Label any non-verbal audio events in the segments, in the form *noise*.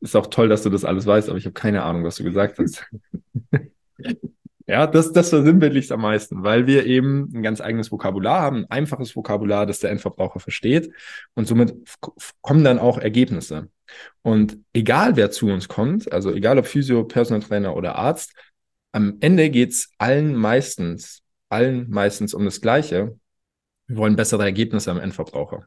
ist auch toll, dass du das alles weißt, aber ich habe keine Ahnung, was du gesagt hast. *laughs* ja, das, das versinnbildlicht am meisten, weil wir eben ein ganz eigenes Vokabular haben, ein einfaches Vokabular, das der Endverbraucher versteht und somit kommen dann auch Ergebnisse. Und egal wer zu uns kommt, also egal ob Physio, Personal Trainer oder Arzt, am Ende geht's allen meistens, allen meistens um das Gleiche. Wir wollen bessere Ergebnisse am Endverbraucher.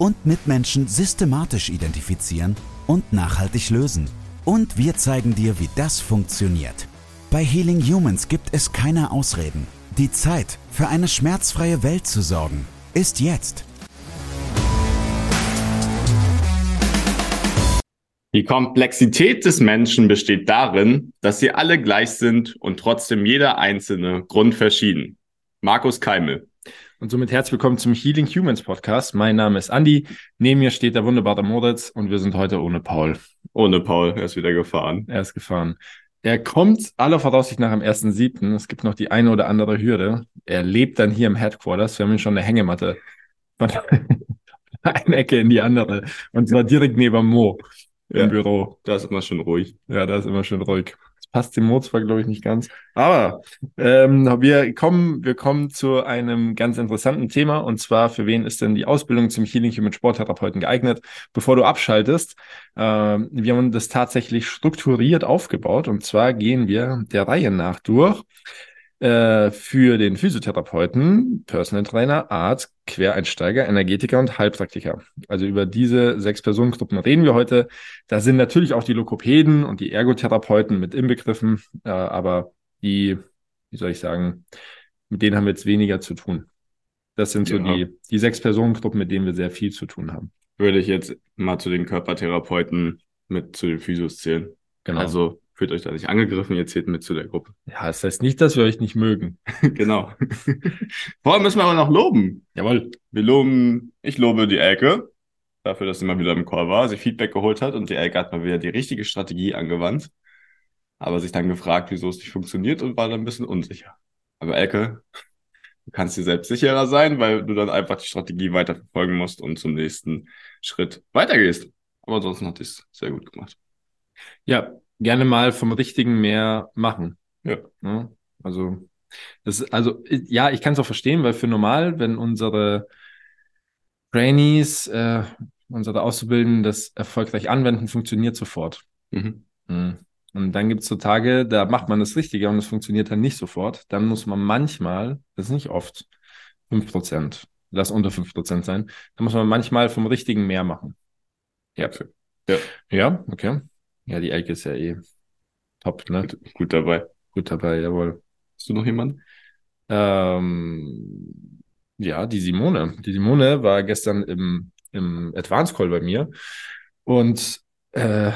und Mitmenschen systematisch identifizieren und nachhaltig lösen. Und wir zeigen dir, wie das funktioniert. Bei Healing Humans gibt es keine Ausreden. Die Zeit, für eine schmerzfreie Welt zu sorgen, ist jetzt. Die Komplexität des Menschen besteht darin, dass sie alle gleich sind und trotzdem jeder einzelne grundverschieden. Markus Keimel. Und somit herzlich willkommen zum Healing Humans Podcast. Mein Name ist Andy. Neben mir steht der wunderbare Moritz und wir sind heute ohne Paul. Ohne Paul, er ist wieder gefahren. Er ist gefahren. Er kommt aller Voraussicht nach am 1.7. Es gibt noch die eine oder andere Hürde. Er lebt dann hier im Headquarters. Wir haben ihn schon eine Hängematte von *laughs* einer Ecke in die andere. Und zwar direkt neben Mo im ja, Büro. Da ist immer schön ruhig. Ja, da ist immer schön ruhig passt dem Mo zwar, glaube ich, nicht ganz. Aber ähm, wir kommen, wir kommen zu einem ganz interessanten Thema und zwar, für wen ist denn die Ausbildung zum Healing Human Sporttherapeuten geeignet? Bevor du abschaltest, äh, wir haben das tatsächlich strukturiert aufgebaut und zwar gehen wir der Reihe nach durch äh, für den Physiotherapeuten, Personal Trainer, Arzt, Quereinsteiger, Energetiker und Heilpraktiker. Also über diese sechs Personengruppen reden wir heute. Da sind natürlich auch die Lokopäden und die Ergotherapeuten mit inbegriffen, äh, aber die, wie soll ich sagen, mit denen haben wir jetzt weniger zu tun. Das sind so ja. die, die sechs Personengruppen, mit denen wir sehr viel zu tun haben. Würde ich jetzt mal zu den Körpertherapeuten mit zu den Physios zählen. Genau. Also Fühlt euch da nicht angegriffen, ihr zählt mit zu der Gruppe. Ja, das heißt nicht, dass wir euch nicht mögen. *laughs* genau. Vorher müssen wir aber noch loben. Jawohl. Wir loben, ich lobe die Elke dafür, dass sie mal wieder im Call war, sich Feedback geholt hat und die Elke hat mal wieder die richtige Strategie angewandt, aber sich dann gefragt, wieso es nicht funktioniert und war dann ein bisschen unsicher. Aber Elke, du kannst dir selbst sicherer sein, weil du dann einfach die Strategie weiterverfolgen musst und zum nächsten Schritt weitergehst. Aber ansonsten hat es sehr gut gemacht. Ja, gerne mal vom Richtigen mehr machen. Ja. ja also, das, also, ja, ich kann es auch verstehen, weil für normal, wenn unsere Trainees, äh, unsere Auszubildenden das erfolgreich anwenden, funktioniert sofort. Mhm. Mhm. Und dann gibt es so Tage, da macht man das Richtige und es funktioniert dann nicht sofort. Dann muss man manchmal, das ist nicht oft, 5%, lass unter 5% sein, dann muss man manchmal vom Richtigen mehr machen. Ja. Ja, ja okay. Ja, die Elke ist ja eh top, ne? Gut, dabei. Gut dabei, jawohl. Hast du noch jemanden? Ähm, ja, die Simone. Die Simone war gestern im, im Advanced Call bei mir. Und äh,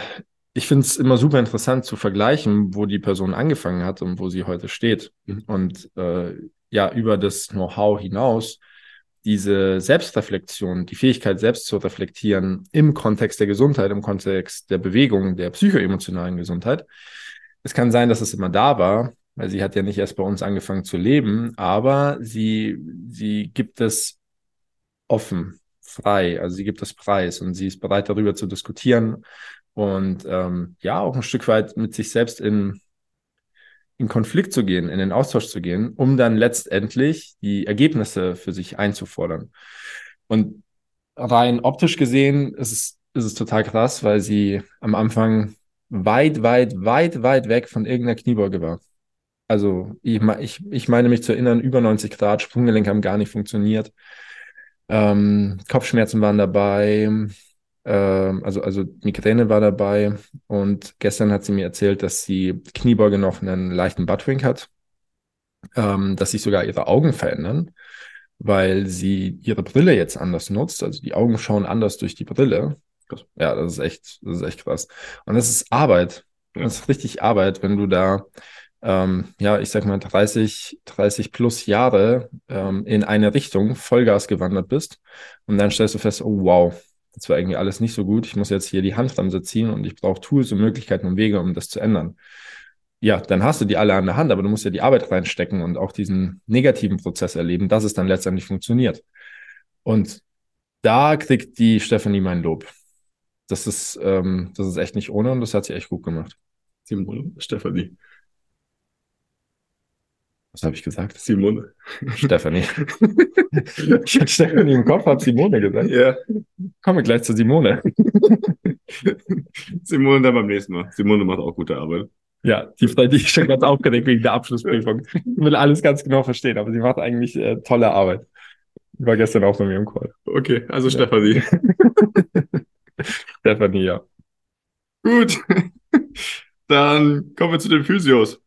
ich finde es immer super interessant zu vergleichen, wo die Person angefangen hat und wo sie heute steht. Mhm. Und äh, ja, über das Know-how hinaus diese Selbstreflexion, die Fähigkeit, selbst zu reflektieren im Kontext der Gesundheit, im Kontext der Bewegung, der psychoemotionalen Gesundheit. Es kann sein, dass es immer da war, weil sie hat ja nicht erst bei uns angefangen zu leben, aber sie, sie gibt es offen, frei, also sie gibt es preis und sie ist bereit darüber zu diskutieren und ähm, ja, auch ein Stück weit mit sich selbst in in Konflikt zu gehen, in den Austausch zu gehen, um dann letztendlich die Ergebnisse für sich einzufordern. Und rein optisch gesehen ist es, ist es total krass, weil sie am Anfang weit, weit, weit, weit weg von irgendeiner Kniebeuge war. Also ich, ich, ich meine mich zu erinnern, über 90 Grad, Sprunggelenke haben gar nicht funktioniert. Ähm, Kopfschmerzen waren dabei, also, also Migräne war dabei und gestern hat sie mir erzählt, dass sie Kniebeuge noch einen leichten Buttwink hat, ähm, dass sich sogar ihre Augen verändern, weil sie ihre Brille jetzt anders nutzt. Also die Augen schauen anders durch die Brille. Ja, das ist echt, das ist echt krass. Und das ist Arbeit. Das ist richtig Arbeit, wenn du da, ähm, ja, ich sag mal 30, 30 plus Jahre ähm, in eine Richtung Vollgas gewandert bist und dann stellst du fest, oh wow, das war irgendwie alles nicht so gut. Ich muss jetzt hier die Handbremse ziehen und ich brauche Tools und Möglichkeiten und Wege, um das zu ändern. Ja, dann hast du die alle an der Hand, aber du musst ja die Arbeit reinstecken und auch diesen negativen Prozess erleben, dass es dann letztendlich funktioniert. Und da kriegt die Stefanie mein Lob. Das ist, ähm, das ist echt nicht ohne und das hat sie echt gut gemacht. Simone, Stefanie. Was habe ich gesagt? Simone. Stefanie. *laughs* ich hatte Stefanie im Kopf, habe Simone gesagt. Ja. Kommen wir gleich zu Simone. *laughs* Simone dann beim nächsten Mal. Simone macht auch gute Arbeit. Ja, die ist schon ganz aufgeregt wegen der Abschlussprüfung. Ich will alles ganz genau verstehen, aber sie macht eigentlich äh, tolle Arbeit. Ich war gestern auch bei mir im Call. Okay, also ja. Stefanie. *laughs* Stefanie, ja. Gut. Dann kommen wir zu den Physios.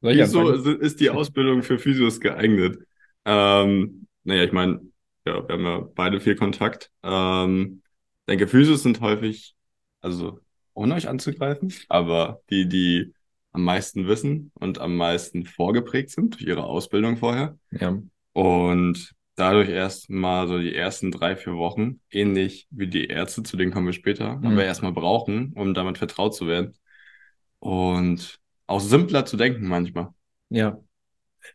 Wieso ist die Ausbildung für Physios geeignet? Ähm, naja, ich meine, ja, wir haben ja beide viel Kontakt. Ähm, denke, Physios sind häufig, also ohne euch anzugreifen, aber die, die am meisten wissen und am meisten vorgeprägt sind durch ihre Ausbildung vorher. Ja. Und dadurch erst mal so die ersten drei, vier Wochen, ähnlich wie die Ärzte, zu denen kommen wir später, mhm. aber erstmal brauchen, um damit vertraut zu werden. Und auch simpler zu denken manchmal. Ja.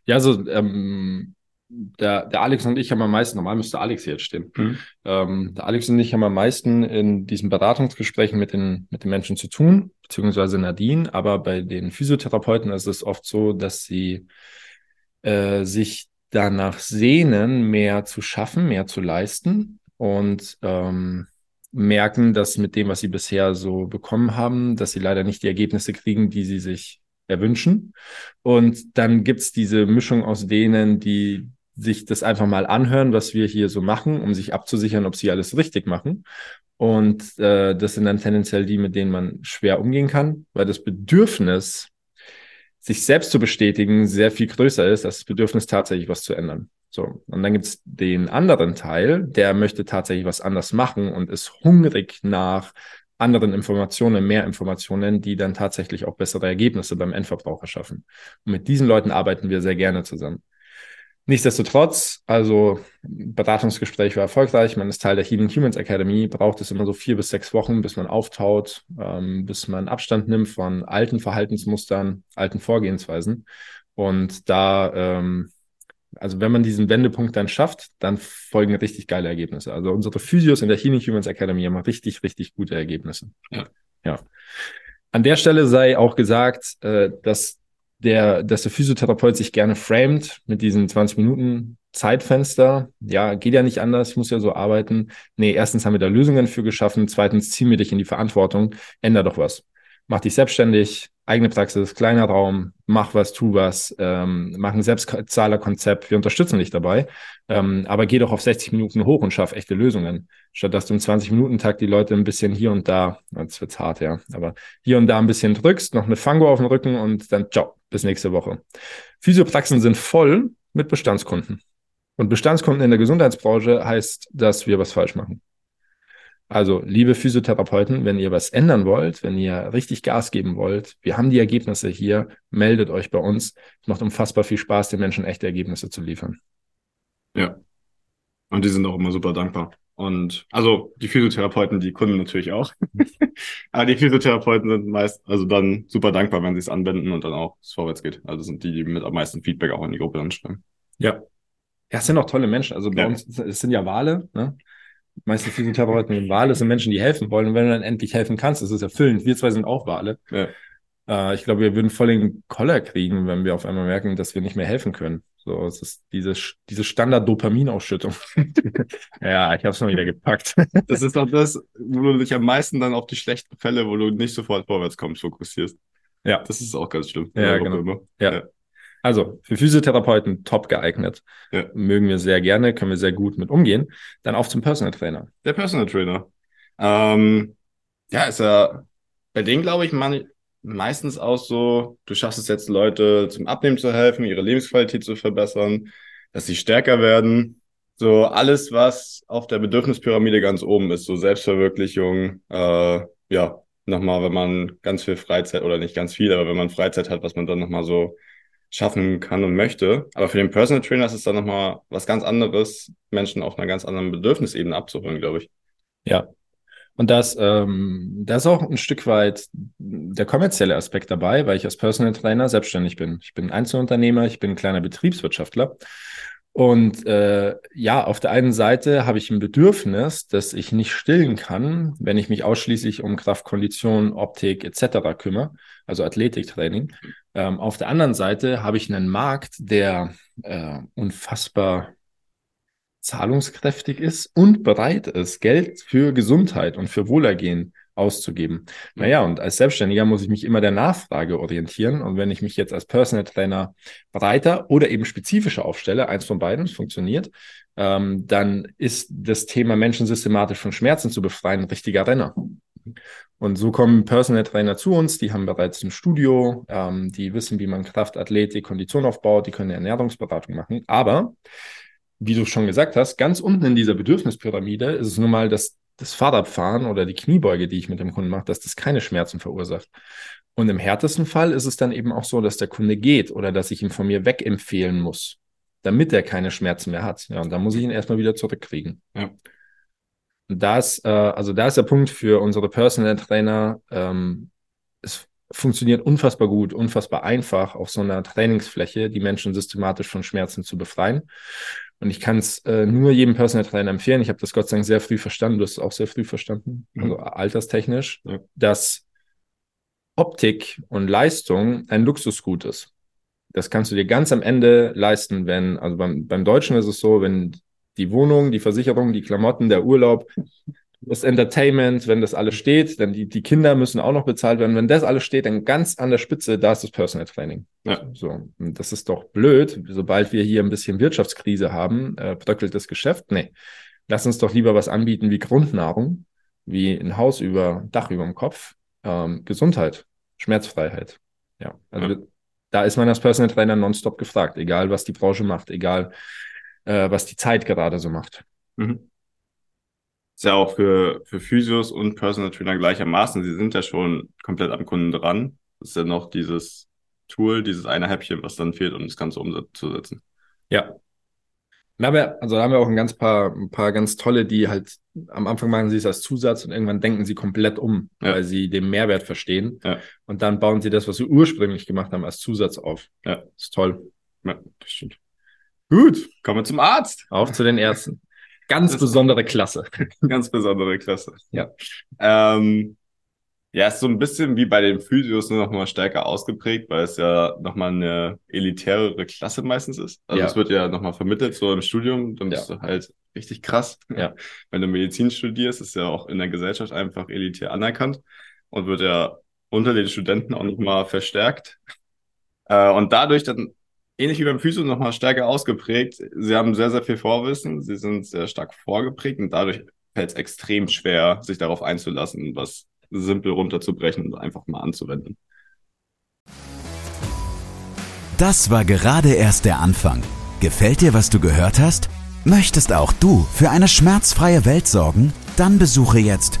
Ja, also ähm, der, der Alex und ich haben am meisten, normal müsste Alex hier jetzt stehen. Mhm. Ähm, der Alex und ich haben am meisten in diesen Beratungsgesprächen mit den, mit den Menschen zu tun, beziehungsweise Nadine, aber bei den Physiotherapeuten ist es oft so, dass sie äh, sich danach sehnen, mehr zu schaffen, mehr zu leisten und ähm, merken, dass mit dem, was sie bisher so bekommen haben, dass sie leider nicht die Ergebnisse kriegen, die sie sich erwünschen. Und dann gibt's diese Mischung aus denen, die sich das einfach mal anhören, was wir hier so machen, um sich abzusichern, ob sie alles richtig machen. Und äh, das sind dann tendenziell die, mit denen man schwer umgehen kann, weil das Bedürfnis, sich selbst zu bestätigen, sehr viel größer ist als das Bedürfnis, tatsächlich was zu ändern. So, und dann gibt's den anderen Teil, der möchte tatsächlich was anders machen und ist hungrig nach anderen Informationen, mehr Informationen, die dann tatsächlich auch bessere Ergebnisse beim Endverbraucher schaffen. Und mit diesen Leuten arbeiten wir sehr gerne zusammen. Nichtsdestotrotz, also Beratungsgespräch war erfolgreich, man ist Teil der Healing Humans Academy, braucht es immer so vier bis sechs Wochen, bis man auftaut, ähm, bis man Abstand nimmt von alten Verhaltensmustern, alten Vorgehensweisen. Und da, ähm, also wenn man diesen Wendepunkt dann schafft, dann folgen richtig geile Ergebnisse. Also unsere Physios in der Healing Humans Academy haben richtig, richtig gute Ergebnisse. Ja. ja. An der Stelle sei auch gesagt, äh, dass der, dass der Physiotherapeut sich gerne framed mit diesen 20 Minuten Zeitfenster. Ja, geht ja nicht anders, muss ja so arbeiten. Nee, erstens haben wir da Lösungen für geschaffen. Zweitens ziehen wir dich in die Verantwortung. Änder doch was. Mach dich selbstständig, eigene Praxis, kleiner Raum, mach was, tu was, ähm, mach ein Selbstzahlerkonzept, wir unterstützen dich dabei, ähm, aber geh doch auf 60 Minuten hoch und schaff echte Lösungen, statt dass du im 20-Minuten-Tag die Leute ein bisschen hier und da, jetzt wird's hart, ja, aber hier und da ein bisschen drückst, noch eine Fango auf den Rücken und dann ciao, bis nächste Woche. Physiopraxen sind voll mit Bestandskunden. Und Bestandskunden in der Gesundheitsbranche heißt, dass wir was falsch machen. Also, liebe Physiotherapeuten, wenn ihr was ändern wollt, wenn ihr richtig Gas geben wollt, wir haben die Ergebnisse hier, meldet euch bei uns. Es macht unfassbar viel Spaß, den Menschen echte Ergebnisse zu liefern. Ja. Und die sind auch immer super dankbar. Und also die Physiotherapeuten, die Kunden natürlich auch. *laughs* Aber die Physiotherapeuten sind meist, also dann super dankbar, wenn sie es anwenden und dann auch es vorwärts geht. Also sind die, die mit am meisten Feedback auch in die Gruppe anschreiben. Ja. Ja, es sind auch tolle Menschen. Also bei ja. uns, es sind ja Wale, ne? Meistens Physiotherapeuten sind Wale, sind Menschen, die helfen wollen. Und wenn du dann endlich helfen kannst, das ist erfüllend. Wir zwei sind auch Wale. Ja. Äh, ich glaube, wir würden voll den Koller kriegen, wenn wir auf einmal merken, dass wir nicht mehr helfen können. So, es ist diese, diese Standard-Dopaminausschüttung. *laughs* ja, ich habe es mal wieder gepackt. *laughs* das ist doch das, wo du dich am meisten dann auf die schlechten Fälle, wo du nicht sofort vorwärts kommst, fokussierst. Ja. Das ist auch ganz schlimm. Ja, genau. Ja. ja. Also für Physiotherapeuten top geeignet. Ja. Mögen wir sehr gerne, können wir sehr gut mit umgehen. Dann auf zum Personal Trainer. Der Personal Trainer. Ähm, ja, ist ja bei denen, glaube ich, man, meistens auch so, du schaffst es jetzt, Leute zum Abnehmen zu helfen, ihre Lebensqualität zu verbessern, dass sie stärker werden. So alles, was auf der Bedürfnispyramide ganz oben ist, so Selbstverwirklichung, äh, ja, nochmal, wenn man ganz viel Freizeit oder nicht ganz viel, aber wenn man Freizeit hat, was man dann nochmal so schaffen kann und möchte. Aber für den Personal Trainer ist es dann nochmal was ganz anderes, Menschen auf einer ganz anderen Bedürfnisebene abzuholen, glaube ich. Ja. Und das, ähm, da ist auch ein Stück weit der kommerzielle Aspekt dabei, weil ich als Personal Trainer selbstständig bin. Ich bin Einzelunternehmer, ich bin ein kleiner Betriebswirtschaftler. Und äh, ja, auf der einen Seite habe ich ein Bedürfnis, dass ich nicht stillen kann, wenn ich mich ausschließlich um Kraft, Kondition, Optik etc. kümmere, also Athletiktraining. Ähm, auf der anderen Seite habe ich einen Markt, der äh, unfassbar zahlungskräftig ist und bereit ist, Geld für Gesundheit und für Wohlergehen auszugeben. Naja, und als Selbstständiger muss ich mich immer der Nachfrage orientieren. Und wenn ich mich jetzt als Personal Trainer breiter oder eben spezifischer aufstelle, eins von beiden funktioniert, ähm, dann ist das Thema Menschen systematisch von Schmerzen zu befreien ein richtiger Renner. Und so kommen Personal Trainer zu uns, die haben bereits ein Studio, ähm, die wissen, wie man Kraft, Athletik, Kondition aufbaut, die können Ernährungsberatung machen. Aber, wie du schon gesagt hast, ganz unten in dieser Bedürfnispyramide ist es nun mal das, das Fahrradfahren oder die Kniebeuge, die ich mit dem Kunden mache, dass das keine Schmerzen verursacht. Und im härtesten Fall ist es dann eben auch so, dass der Kunde geht oder dass ich ihn von mir wegempfehlen muss, damit er keine Schmerzen mehr hat. Ja, und da muss ich ihn erstmal wieder zurückkriegen. Ja. Und da ist, äh, also da ist der Punkt für unsere Personal Trainer, ähm, es funktioniert unfassbar gut, unfassbar einfach auf so einer Trainingsfläche, die Menschen systematisch von Schmerzen zu befreien. Und ich kann es äh, nur jedem Personal Trainer empfehlen. Ich habe das Gott sei Dank sehr früh verstanden. Du hast es auch sehr früh verstanden, mhm. also alterstechnisch, ja. dass Optik und Leistung ein Luxusgut ist. Das kannst du dir ganz am Ende leisten, wenn, also beim, beim Deutschen ist es so, wenn die Wohnung, die Versicherung, die Klamotten, der Urlaub, das Entertainment, wenn das alles steht, dann die, die Kinder müssen auch noch bezahlt werden. Wenn das alles steht, dann ganz an der Spitze, da ist das Personal Training. Ja. So, und das ist doch blöd. Sobald wir hier ein bisschen Wirtschaftskrise haben, äh, bröckelt das Geschäft. Nee, lass uns doch lieber was anbieten wie Grundnahrung, wie ein Haus über, Dach über dem Kopf, ähm, Gesundheit, Schmerzfreiheit. Ja, also ja. da ist man als Personal Trainer nonstop gefragt, egal was die Branche macht, egal äh, was die Zeit gerade so macht. Mhm. Ist ja auch für, für Physios und Personal Trainer gleichermaßen. Sie sind ja schon komplett am Kunden dran. Das ist ja noch dieses Tool, dieses eine Häppchen, was dann fehlt, um das Ganze umzusetzen. Ja. Also da haben wir auch ein ganz paar, ein paar ganz tolle, die halt am Anfang machen sie es als Zusatz und irgendwann denken sie komplett um, ja. weil sie den Mehrwert verstehen. Ja. Und dann bauen sie das, was sie ursprünglich gemacht haben, als Zusatz auf. Ja. Das ist toll. Ja, das stimmt. Gut, kommen wir zum Arzt. Auf zu den Ärzten. Ganz besondere Klasse. *laughs* Ganz besondere Klasse. Ja. Ähm, ja, ist so ein bisschen wie bei den Physios nur noch mal stärker ausgeprägt, weil es ja noch mal eine elitärere Klasse meistens ist. Also ja. es wird ja noch mal vermittelt so im Studium, dann bist ja. du halt richtig krass. Ja. Wenn du Medizin studierst, ist ja auch in der Gesellschaft einfach elitär anerkannt und wird ja unter den Studenten auch noch mal verstärkt. Äh, und dadurch dann ähnlich wie beim Physio nochmal stärker ausgeprägt. Sie haben sehr, sehr viel Vorwissen, sie sind sehr stark vorgeprägt und dadurch fällt es extrem schwer, sich darauf einzulassen, was simpel runterzubrechen und einfach mal anzuwenden. Das war gerade erst der Anfang. Gefällt dir, was du gehört hast? Möchtest auch du für eine schmerzfreie Welt sorgen? Dann besuche jetzt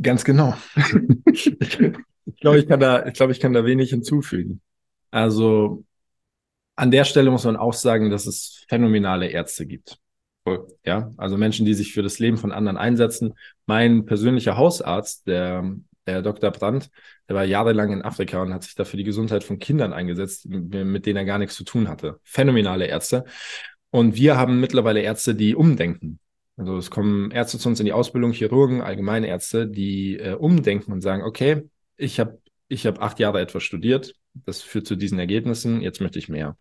Ganz genau. ich glaube, ich kann da, ich glaube, ich kann da wenig hinzufügen. Also an der Stelle muss man auch sagen, dass es phänomenale Ärzte gibt. Ja, also Menschen, die sich für das Leben von anderen einsetzen. Mein persönlicher Hausarzt, der, der Dr. Brandt, der war jahrelang in Afrika und hat sich da für die Gesundheit von Kindern eingesetzt, mit denen er gar nichts zu tun hatte. Phänomenale Ärzte. Und wir haben mittlerweile Ärzte, die umdenken. Also es kommen Ärzte zu uns in die Ausbildung, Chirurgen, allgemeine Ärzte, die äh, umdenken und sagen, okay, ich habe ich hab acht Jahre etwas studiert, das führt zu diesen Ergebnissen, jetzt möchte ich mehr.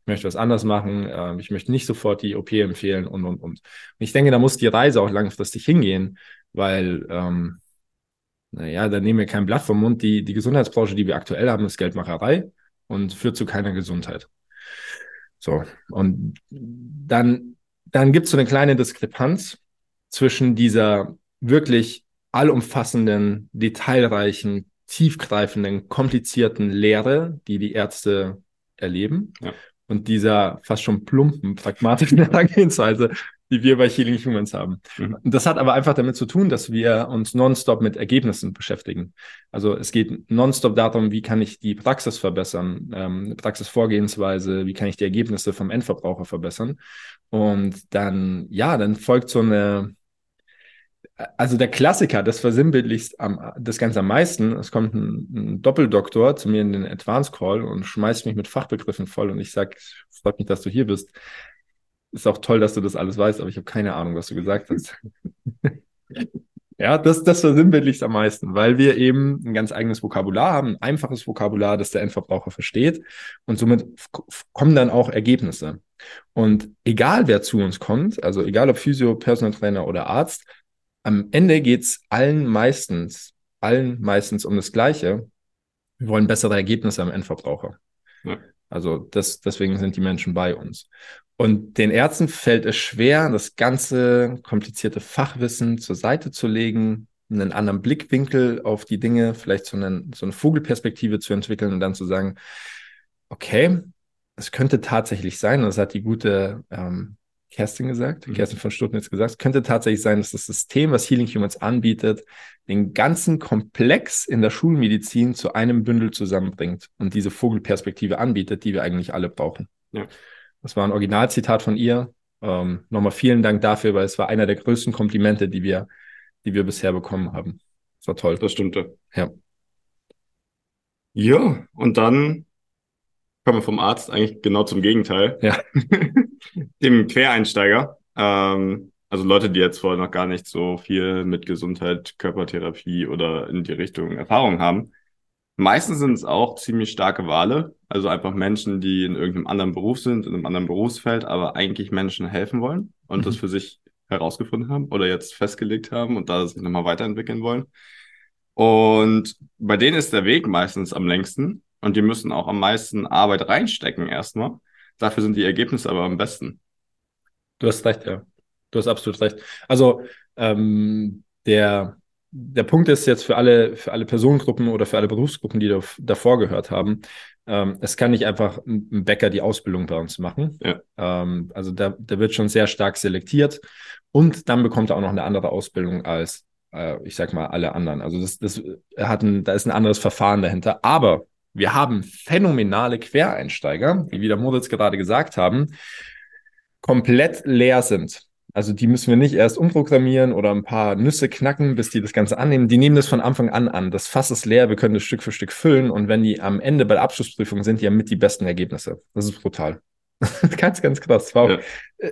Ich möchte was anders machen, äh, ich möchte nicht sofort die OP empfehlen und, und, und. Und ich denke, da muss die Reise auch langfristig hingehen, weil, ähm, naja, da nehmen wir kein Blatt vom Mund. Die, die Gesundheitsbranche, die wir aktuell haben, ist Geldmacherei und führt zu keiner Gesundheit. So, und dann, dann gibt es so eine kleine Diskrepanz zwischen dieser wirklich allumfassenden, detailreichen, tiefgreifenden, komplizierten Lehre, die die Ärzte erleben, ja. und dieser fast schon plumpen, pragmatischen *laughs* Herangehensweise, die wir bei Healing Humans haben. Mhm. Das hat aber einfach damit zu tun, dass wir uns nonstop mit Ergebnissen beschäftigen. Also es geht nonstop darum, wie kann ich die Praxis verbessern, ähm, Praxisvorgehensweise, wie kann ich die Ergebnisse vom Endverbraucher verbessern. Und dann, ja, dann folgt so eine, also der Klassiker, das versinnbildlichst am, das Ganze am meisten. Es kommt ein, ein, Doppeldoktor zu mir in den Advanced Call und schmeißt mich mit Fachbegriffen voll und ich sage, freut mich, dass du hier bist. Ist auch toll, dass du das alles weißt, aber ich habe keine Ahnung, was du gesagt hast. *laughs* ja, das, das versinnbildlichst am meisten, weil wir eben ein ganz eigenes Vokabular haben, ein einfaches Vokabular, das der Endverbraucher versteht und somit kommen dann auch Ergebnisse. Und egal wer zu uns kommt, also egal ob Physio, Personal Trainer oder Arzt, am Ende geht es allen meistens, allen meistens um das Gleiche. Wir wollen bessere Ergebnisse am Endverbraucher. Ja. Also das, deswegen sind die Menschen bei uns. Und den Ärzten fällt es schwer, das ganze komplizierte Fachwissen zur Seite zu legen, einen anderen Blickwinkel auf die Dinge, vielleicht so, einen, so eine Vogelperspektive zu entwickeln und dann zu sagen, okay, es könnte tatsächlich sein, das hat die gute ähm, Kerstin gesagt, mhm. Kerstin von Stuttnitz gesagt, es könnte tatsächlich sein, dass das System, was Healing Humans anbietet, den ganzen Komplex in der Schulmedizin zu einem Bündel zusammenbringt und diese Vogelperspektive anbietet, die wir eigentlich alle brauchen. Ja. Das war ein Originalzitat von ihr. Ähm, nochmal vielen Dank dafür, weil es war einer der größten Komplimente, die wir, die wir bisher bekommen haben. Das war toll. Das stimmte. Ja. Ja, und dann kommen wir vom Arzt eigentlich genau zum Gegenteil. Ja. *laughs* Dem Quereinsteiger. Ähm, also Leute, die jetzt vorher noch gar nicht so viel mit Gesundheit, Körpertherapie oder in die Richtung Erfahrung haben. Meistens sind es auch ziemlich starke Wale. Also einfach Menschen, die in irgendeinem anderen Beruf sind, in einem anderen Berufsfeld, aber eigentlich Menschen helfen wollen und mhm. das für sich herausgefunden haben oder jetzt festgelegt haben und da sich nochmal weiterentwickeln wollen. Und bei denen ist der Weg meistens am längsten und die müssen auch am meisten Arbeit reinstecken erstmal. Dafür sind die Ergebnisse aber am besten. Du hast recht, ja. Du hast absolut recht. Also ähm, der, der Punkt ist jetzt für alle, für alle Personengruppen oder für alle Berufsgruppen, die da, davor gehört haben, ähm, es kann nicht einfach ein Bäcker die Ausbildung bei uns machen. Ja. Ähm, also da, da wird schon sehr stark selektiert und dann bekommt er auch noch eine andere Ausbildung als, äh, ich sag mal, alle anderen. Also das, das hat ein, da ist ein anderes Verfahren dahinter. Aber wir haben phänomenale Quereinsteiger, wie wieder Moritz gerade gesagt haben, komplett leer sind. Also die müssen wir nicht erst umprogrammieren oder ein paar Nüsse knacken, bis die das Ganze annehmen. Die nehmen das von Anfang an an. Das Fass ist leer, wir können das Stück für Stück füllen und wenn die am Ende bei der Abschlussprüfung sind, die haben mit die besten Ergebnisse. Das ist brutal. *laughs* ganz, ganz krass. War auch, ja.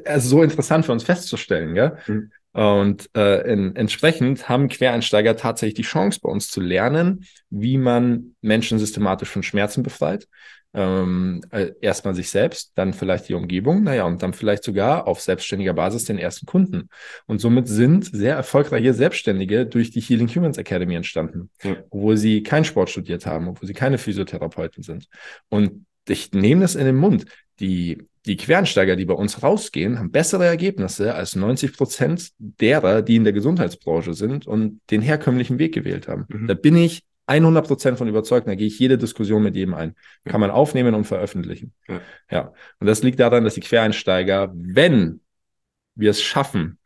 also so interessant für uns festzustellen, ja. Mhm. Und äh, in, entsprechend haben Quereinsteiger tatsächlich die Chance, bei uns zu lernen, wie man Menschen systematisch von Schmerzen befreit. Ähm, äh, erstmal sich selbst, dann vielleicht die Umgebung, naja, und dann vielleicht sogar auf selbstständiger Basis den ersten Kunden. Und somit sind sehr erfolgreiche Selbstständige durch die Healing Humans Academy entstanden, ja. obwohl sie keinen Sport studiert haben, obwohl sie keine Physiotherapeuten sind. Und ich nehme das in den Mund. Die die Quernsteiger, die bei uns rausgehen, haben bessere Ergebnisse als 90 Prozent derer, die in der Gesundheitsbranche sind und den herkömmlichen Weg gewählt haben. Mhm. Da bin ich 100 Prozent von überzeugt. Da gehe ich jede Diskussion mit jedem ein. Kann man aufnehmen und veröffentlichen. Ja. ja. Und das liegt daran, dass die Quereinsteiger, wenn wir es schaffen,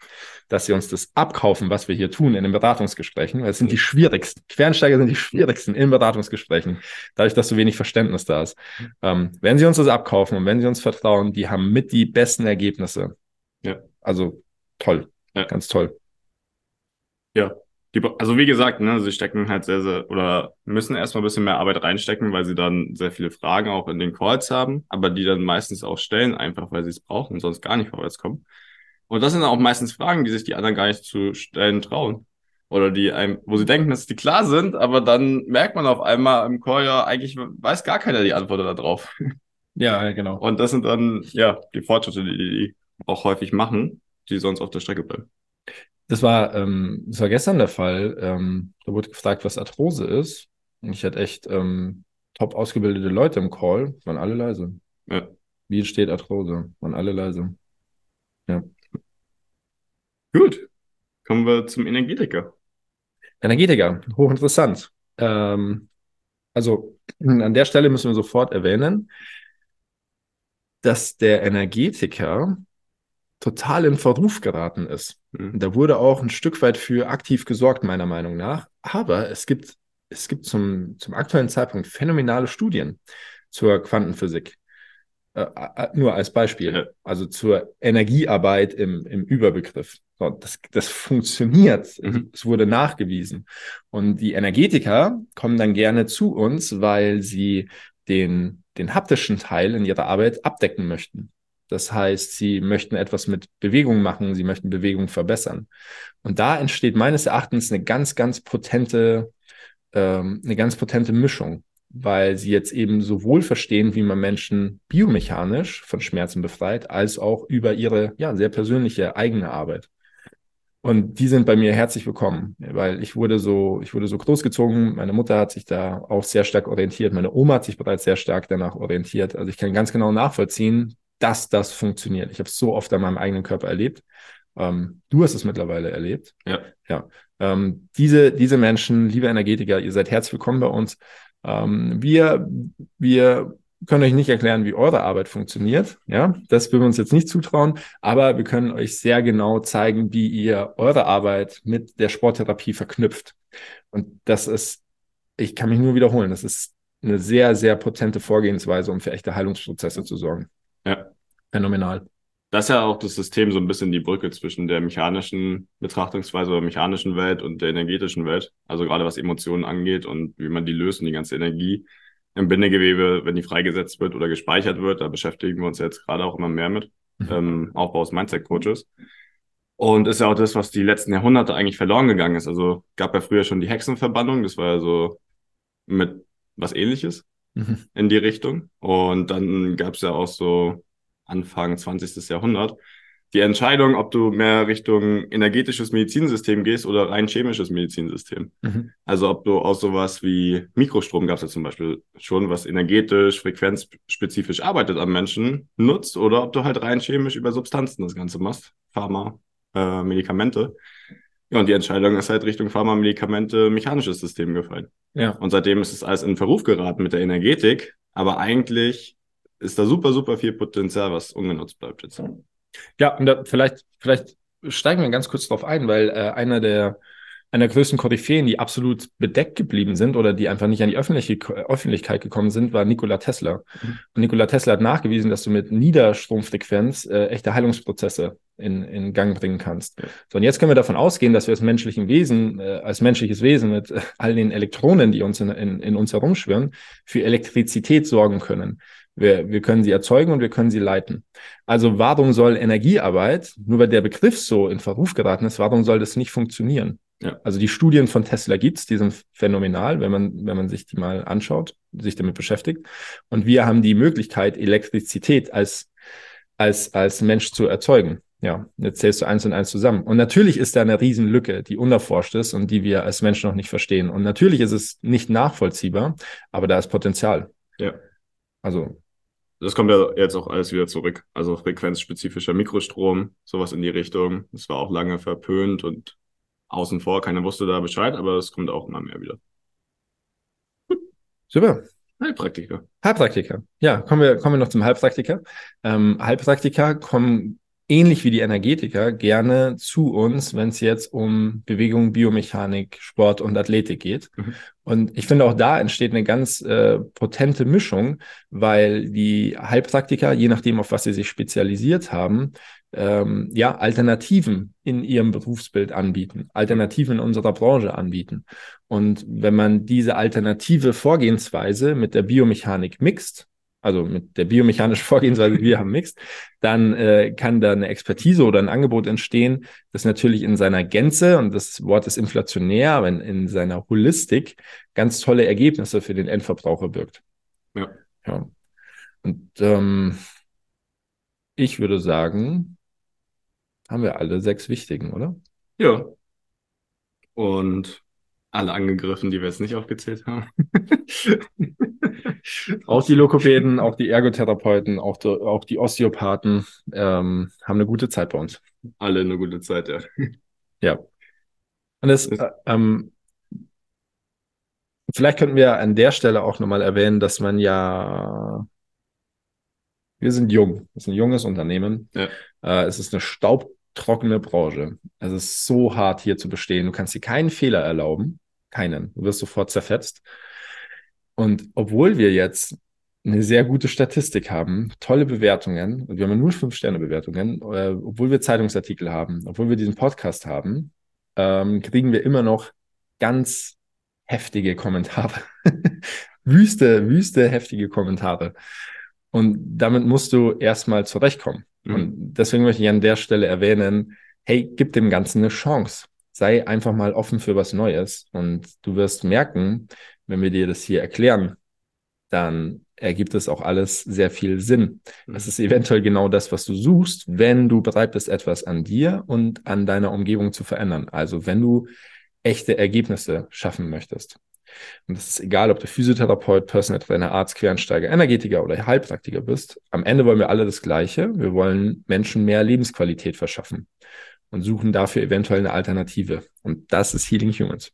dass sie uns das abkaufen, was wir hier tun in den Beratungsgesprächen. Das sind die schwierigsten. Quereinsteiger sind die schwierigsten in Beratungsgesprächen, dadurch, dass so wenig Verständnis da ist. Ähm, wenn sie uns das abkaufen und wenn sie uns vertrauen, die haben mit die besten Ergebnisse. Ja. Also toll. Ja. Ganz toll. Ja. Die, also wie gesagt, ne, sie stecken halt sehr, sehr oder müssen erstmal ein bisschen mehr Arbeit reinstecken, weil sie dann sehr viele Fragen auch in den Calls haben, aber die dann meistens auch stellen, einfach weil sie es brauchen und sonst gar nicht vorwärts kommen. Und das sind auch meistens Fragen, die sich die anderen gar nicht zu stellen trauen. Oder die einem, wo sie denken, dass die klar sind, aber dann merkt man auf einmal im Chor ja, eigentlich weiß gar keiner die Antwort darauf. *laughs* Ja, genau. Und das sind dann, ja, die Fortschritte, die die auch häufig machen, die sonst auf der Strecke bleiben. Das war, ähm, das war gestern der Fall. Ähm, da wurde gefragt, was Arthrose ist. Und ich hatte echt ähm, top ausgebildete Leute im Call, waren alle leise. Ja. Wie entsteht Arthrose? Waren alle leise. Ja. Gut. Kommen wir zum Energetiker. Energetiker, hochinteressant. Ähm, also an der Stelle müssen wir sofort erwähnen, dass der Energetiker total in Verruf geraten ist. Mhm. Da wurde auch ein Stück weit für aktiv gesorgt, meiner Meinung nach. Aber es gibt, es gibt zum, zum aktuellen Zeitpunkt phänomenale Studien zur Quantenphysik. Äh, äh, nur als Beispiel. Also zur Energiearbeit im, im Überbegriff. So, das, das funktioniert. Mhm. Es wurde nachgewiesen. Und die Energetiker kommen dann gerne zu uns, weil sie den, den haptischen Teil in ihrer Arbeit abdecken möchten. Das heißt, sie möchten etwas mit Bewegung machen, sie möchten Bewegung verbessern. Und da entsteht meines Erachtens eine ganz, ganz potente, ähm, eine ganz potente Mischung, weil sie jetzt eben sowohl verstehen, wie man Menschen biomechanisch von Schmerzen befreit, als auch über ihre ja, sehr persönliche eigene Arbeit. Und die sind bei mir herzlich willkommen, weil ich wurde so, ich wurde so großgezogen. Meine Mutter hat sich da auch sehr stark orientiert. Meine Oma hat sich bereits sehr stark danach orientiert. Also ich kann ganz genau nachvollziehen, dass das funktioniert. Ich habe es so oft an meinem eigenen Körper erlebt. Ähm, du hast es mittlerweile erlebt. Ja. Ja. Ähm, diese, diese Menschen, liebe Energetiker, ihr seid herzlich willkommen bei uns. Ähm, wir, wir können euch nicht erklären, wie eure Arbeit funktioniert. Ja, das würden wir uns jetzt nicht zutrauen, aber wir können euch sehr genau zeigen, wie ihr eure Arbeit mit der Sporttherapie verknüpft. Und das ist, ich kann mich nur wiederholen, das ist eine sehr, sehr potente Vorgehensweise, um für echte Heilungsprozesse zu sorgen. Ja. Phänomenal. Das ist ja auch das System so ein bisschen die Brücke zwischen der mechanischen Betrachtungsweise oder mechanischen Welt und der energetischen Welt. Also gerade was Emotionen angeht und wie man die löst und die ganze Energie im Bindegewebe, wenn die freigesetzt wird oder gespeichert wird. Da beschäftigen wir uns jetzt gerade auch immer mehr mit. Mhm. Ähm, Aufbau des Mindset-Coaches. Und ist ja auch das, was die letzten Jahrhunderte eigentlich verloren gegangen ist. Also gab ja früher schon die Hexenverbannung, das war ja so mit was ähnliches Mhm. in die Richtung. Und dann gab es ja auch so Anfang 20. Jahrhundert die Entscheidung, ob du mehr Richtung energetisches Medizinsystem gehst oder rein chemisches Medizinsystem. Mhm. Also ob du aus sowas wie Mikrostrom gab es ja zum Beispiel schon, was energetisch, frequenzspezifisch arbeitet am Menschen, nutzt, oder ob du halt rein chemisch über Substanzen das Ganze machst, Pharma, äh, Medikamente. Ja, und die Entscheidung ist halt Richtung Pharma, Medikamente, mechanisches System gefallen. Ja. Und seitdem ist es alles in Verruf geraten mit der Energetik, aber eigentlich ist da super, super viel Potenzial, was ungenutzt bleibt jetzt. Ja, und da vielleicht, vielleicht steigen wir ganz kurz drauf ein, weil äh, einer der einer der größten Koryphäen, die absolut bedeckt geblieben sind oder die einfach nicht an die öffentliche, Öffentlichkeit gekommen sind, war Nikola Tesla. Mhm. Und Nikola Tesla hat nachgewiesen, dass du mit Niederstromfrequenz äh, echte Heilungsprozesse in, in Gang bringen kannst. So, und jetzt können wir davon ausgehen, dass wir als menschlichen Wesen, äh, als menschliches Wesen mit äh, all den Elektronen, die uns in, in, in uns herumschwirren, für Elektrizität sorgen können. Wir, wir können sie erzeugen und wir können sie leiten. Also warum soll Energiearbeit, nur weil der Begriff so in Verruf geraten ist, warum soll das nicht funktionieren? Ja. Also die Studien von Tesla gibt's, die sind phänomenal, wenn man, wenn man sich die mal anschaut, sich damit beschäftigt. Und wir haben die Möglichkeit, Elektrizität als, als, als Mensch zu erzeugen. Ja, jetzt zählst du eins und eins zusammen. Und natürlich ist da eine Riesenlücke, die unerforscht ist und die wir als Menschen noch nicht verstehen. Und natürlich ist es nicht nachvollziehbar, aber da ist Potenzial. Ja. Also Das kommt ja jetzt auch alles wieder zurück. Also frequenzspezifischer Mikrostrom, sowas in die Richtung. Das war auch lange verpönt und außen vor. Keiner wusste da Bescheid, aber es kommt auch immer mehr wieder. *laughs* super. Heilpraktiker. Heilpraktiker. Ja, kommen wir, kommen wir noch zum Heilpraktiker. Ähm, Heilpraktiker kommen ähnlich wie die Energetiker gerne zu uns, wenn es jetzt um Bewegung, Biomechanik, Sport und Athletik geht. Mhm. Und ich finde auch da entsteht eine ganz äh, potente Mischung, weil die Heilpraktiker, je nachdem, auf was sie sich spezialisiert haben, ähm, ja, Alternativen in ihrem Berufsbild anbieten, Alternativen in unserer Branche anbieten. Und wenn man diese alternative Vorgehensweise mit der Biomechanik mixt, also mit der biomechanischen *laughs* Vorgehensweise, wir haben Mixed, dann äh, kann da eine Expertise oder ein Angebot entstehen, das natürlich in seiner Gänze, und das Wort ist inflationär, aber in, in seiner Holistik ganz tolle Ergebnisse für den Endverbraucher birgt. Ja. ja. Und ähm, ich würde sagen, haben wir alle sechs wichtigen, oder? Ja. Und alle angegriffen, die wir jetzt nicht aufgezählt haben. *laughs* auch die Lokopäden, auch die Ergotherapeuten, auch die, auch die Osteopathen ähm, haben eine gute Zeit bei uns. Alle eine gute Zeit, ja. Ja. Und das, äh, ähm, vielleicht könnten wir an der Stelle auch nochmal erwähnen, dass man ja, wir sind jung, es ist ein junges Unternehmen. Ja. Äh, es ist eine staubtrockene Branche. Es ist so hart hier zu bestehen. Du kannst dir keinen Fehler erlauben. Keinen. Du wirst sofort zerfetzt. Und obwohl wir jetzt eine sehr gute Statistik haben, tolle Bewertungen, und wir haben nur Fünf-Sterne-Bewertungen, äh, obwohl wir Zeitungsartikel haben, obwohl wir diesen Podcast haben, ähm, kriegen wir immer noch ganz heftige Kommentare. *laughs* wüste, wüste, heftige Kommentare. Und damit musst du erstmal zurechtkommen. Mhm. Und deswegen möchte ich an der Stelle erwähnen, hey, gib dem Ganzen eine Chance. Sei einfach mal offen für was Neues. Und du wirst merken, wenn wir dir das hier erklären, dann ergibt es auch alles sehr viel Sinn. Mhm. Es ist eventuell genau das, was du suchst, wenn du bereit bist, etwas an dir und an deiner Umgebung zu verändern. Also wenn du echte Ergebnisse schaffen möchtest. Und es ist egal, ob du Physiotherapeut, Personal Trainer, Arzt, Quereinsteiger, Energetiker oder Heilpraktiker bist. Am Ende wollen wir alle das Gleiche. Wir wollen Menschen mehr Lebensqualität verschaffen und suchen dafür eventuell eine Alternative. Und das ist Healing Humans.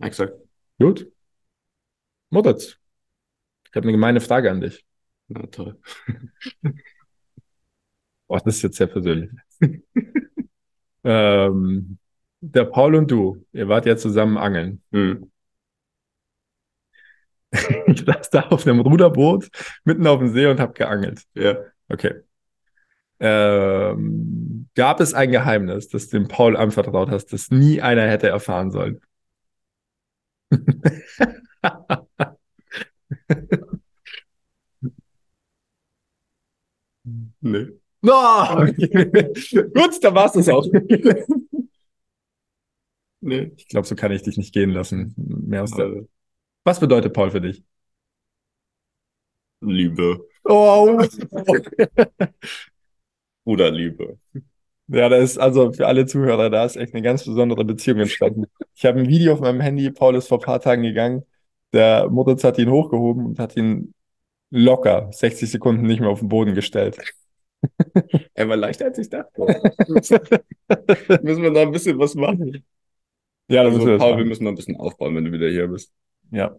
Exakt. Gut. Moritz, ich habe eine gemeine Frage an dich. Na toll. *laughs* oh, das ist jetzt sehr persönlich. *laughs* ähm, der Paul und du, ihr wart ja zusammen angeln. Hm. *laughs* Ich saß da auf einem Ruderboot mitten auf dem See und habe geangelt. Ja. Okay. Ähm, gab es ein Geheimnis, das dem Paul anvertraut hast, das nie einer hätte erfahren sollen? *laughs* nee. No! *laughs* Gut, dann war es das auch. *laughs* nee. Ich glaube, so kann ich dich nicht gehen lassen. Mehr aus der... Was bedeutet Paul für dich? Liebe. Oh. Oder Liebe. Ja, da ist also für alle Zuhörer, da ist echt eine ganz besondere Beziehung entstanden. Ich habe ein Video auf meinem Handy, Paul ist vor ein paar Tagen gegangen, der Moritz hat ihn hochgehoben und hat ihn locker 60 Sekunden nicht mehr auf den Boden gestellt. *laughs* Er war leichter als ich dachte. *laughs* müssen wir da ein bisschen was machen. Ja, also, wir Paul, wir müssen noch ein bisschen aufbauen, wenn du wieder hier bist. Ja.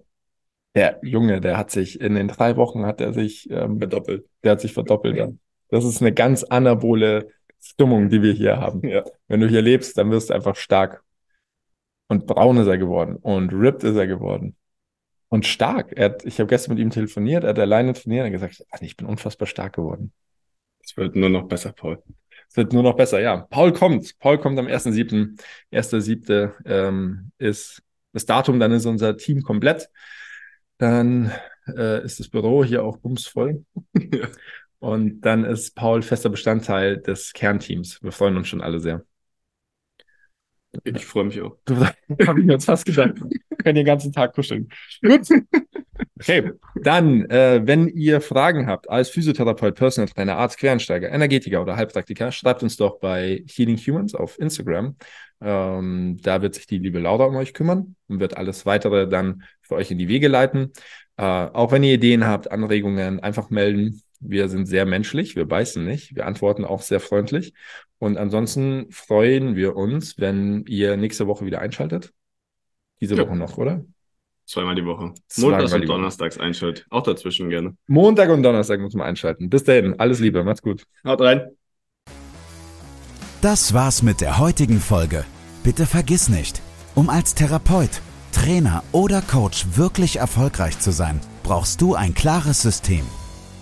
Der Junge, der hat sich in den drei Wochen hat er sich ähm, verdoppelt. Der hat sich verdoppelt. Ja. Das ist eine ganz anabole Stimmung, die wir hier haben. Ja. Wenn du hier lebst, dann wirst du einfach stark. Und braun ist er geworden und ripped ist er geworden. Und stark. Hat, ich habe gestern mit ihm telefoniert, er hat alleine trainiert und gesagt, ich bin unfassbar stark geworden. Es wird nur noch besser, Paul. Es wird nur noch besser, ja. Paul kommt. Paul kommt am 1.7. 1.7. Ähm, ist das Datum, dann ist unser Team komplett. Dann äh, ist das Büro hier auch bumsvoll. *laughs* ja. Und dann ist Paul fester Bestandteil des Kernteams. Wir freuen uns schon alle sehr. Ich freue mich auch. Habe *laughs* *laughs* ich mir jetzt fast gedacht. Wir können den ganzen Tag kuscheln. Gut. Okay, dann, äh, wenn ihr Fragen habt als Physiotherapeut, Personal Trainer, Arzt, Quereinsteiger, Energetiker oder Heilpraktiker, schreibt uns doch bei Healing Humans auf Instagram. Ähm, da wird sich die liebe Laura um euch kümmern und wird alles weitere dann für euch in die Wege leiten. Äh, auch wenn ihr Ideen habt, Anregungen, einfach melden. Wir sind sehr menschlich, wir beißen nicht, wir antworten auch sehr freundlich. Und ansonsten freuen wir uns, wenn ihr nächste Woche wieder einschaltet. Diese ja. Woche noch, oder? Zweimal die Woche. Montags und Donnerstags einschalten. Auch dazwischen gerne. Montag und Donnerstag muss man einschalten. Bis dahin, alles Liebe, macht's gut. Haut rein. Das war's mit der heutigen Folge. Bitte vergiss nicht, um als Therapeut, Trainer oder Coach wirklich erfolgreich zu sein, brauchst du ein klares System.